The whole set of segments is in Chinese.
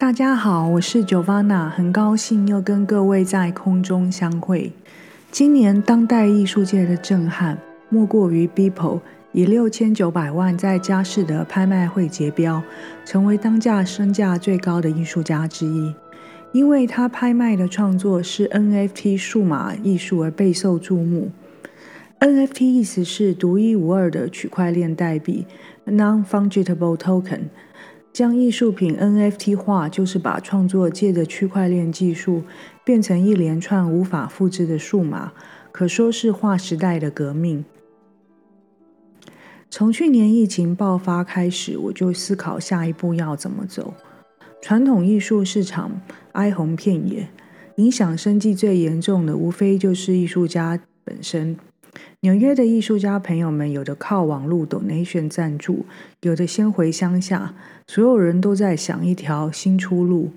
大家好，我是 Giovanna，很高兴又跟各位在空中相会。今年当代艺术界的震撼，莫过于 Beeple 以六千九百万在佳士得拍卖会结标，成为当价身价最高的艺术家之一。因为他拍卖的创作是 NFT 数码艺术而备受注目。NFT 意思是独一无二的区块链代币 （Non-Fungible Token）。将艺术品 NFT 化，就是把创作借着区块链技术变成一连串无法复制的数码，可说是划时代的革命。从去年疫情爆发开始，我就思考下一步要怎么走。传统艺术市场哀鸿遍野，影响生计最严重的，无非就是艺术家本身。纽约的艺术家朋友们，有的靠网络 donation 赞助，有的先回乡下，所有人都在想一条新出路。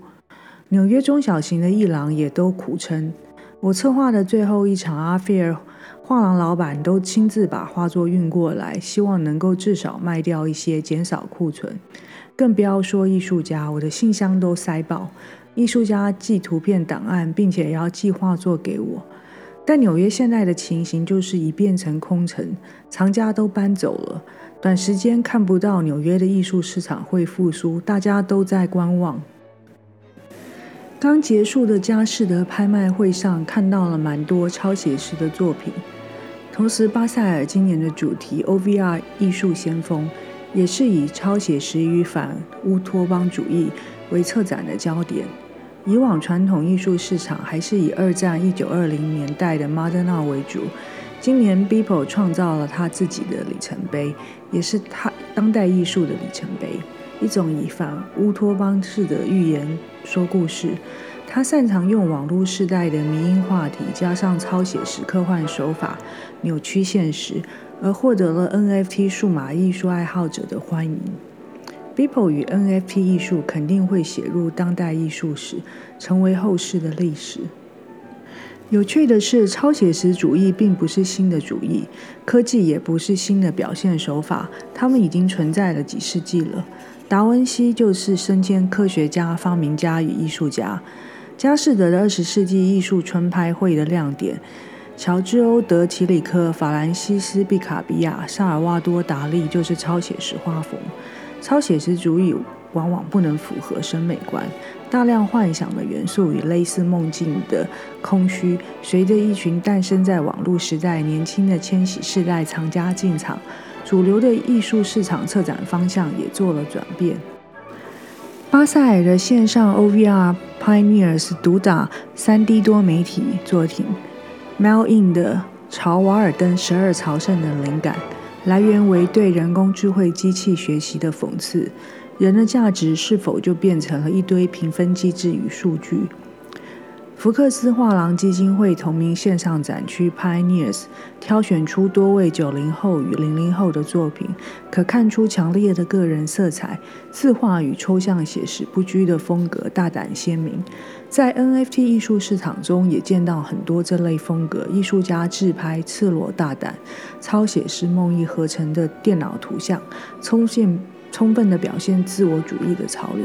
纽约中小型的艺廊也都苦撑。我策划的最后一场阿菲尔画廊老板都亲自把画作运过来，希望能够至少卖掉一些，减少库存。更不要说艺术家，我的信箱都塞爆，艺术家寄图片档案，并且要寄画作给我。但纽约现在的情形就是已变成空城，藏家都搬走了，短时间看不到纽约的艺术市场会复苏，大家都在观望。刚结束的佳士得拍卖会上看到了蛮多超写实的作品，同时巴塞尔今年的主题 OVR 艺术先锋也是以超写实与反乌托邦主义为策展的焦点。以往传统艺术市场还是以二战一九二零年代的 Modern 为主，今年 Beeple 创造了他自己的里程碑，也是他当代艺术的里程碑，一种以反乌托邦式的寓言说故事。他擅长用网络时代的迷因话题，加上超写实科幻手法，扭曲现实，而获得了 NFT 数码艺术爱好者的欢迎。Beeple 与 NFT 艺术肯定会写入当代艺术史，成为后世的历史。有趣的是，超写实主义并不是新的主义，科技也不是新的表现手法，它们已经存在了几世纪了。达文西就是身兼科学家、发明家与艺术家。佳士得的二十世纪艺术春拍会的亮点，乔治欧德齐里克、法兰西斯毕卡比亚、萨尔瓦多达利就是超写实画风。超写实主义往往不能符合审美观，大量幻想的元素与类似梦境的空虚，随着一群诞生在网络时代年轻的千禧世代藏家进场，主流的艺术市场策展方向也做了转变。巴塞尔的线上 OVR Pioneers 主打 3D 多媒体作品，Mail In 的朝瓦尔登十二朝圣的灵感。来源为对人工智慧机器学习的讽刺，人的价值是否就变成了一堆评分机制与数据？福克斯画廊基金会同名线上展区 Pioneers 挑选出多位九零后与零零后的作品，可看出强烈的个人色彩，字画与抽象写实不拘的风格大胆鲜明。在 NFT 艺术市场中，也见到很多这类风格艺术家自拍赤裸大胆、超写实梦意合成的电脑图像，充现充分地表现自我主义的潮流。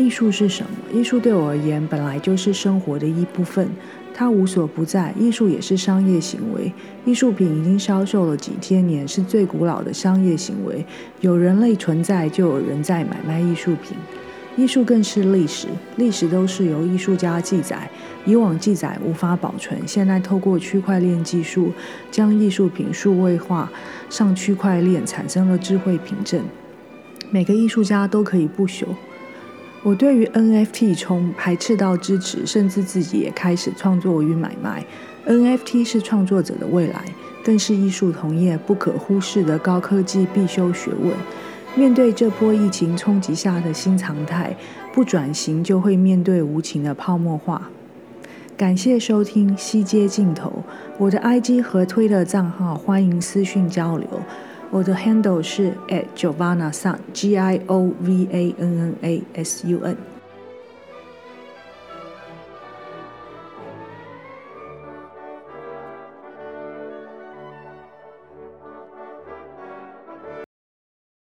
艺术是什么？艺术对我而言本来就是生活的一部分，它无所不在。艺术也是商业行为，艺术品已经销售了几千年，是最古老的商业行为。有人类存在，就有人在买卖艺术品。艺术更是历史，历史都是由艺术家记载。以往记载无法保存，现在透过区块链技术，将艺术品数位化，上区块链产生了智慧凭证，每个艺术家都可以不朽。我对于 NFT 从排斥到支持，甚至自己也开始创作与买卖。NFT 是创作者的未来，更是艺术同业不可忽视的高科技必修学问。面对这波疫情冲击下的新常态，不转型就会面对无情的泡沫化。感谢收听《西街镜头》，我的 IG 和推特账号欢迎私讯交流。我的 handle 是 @giovannasun，G I O V A N N A S U N。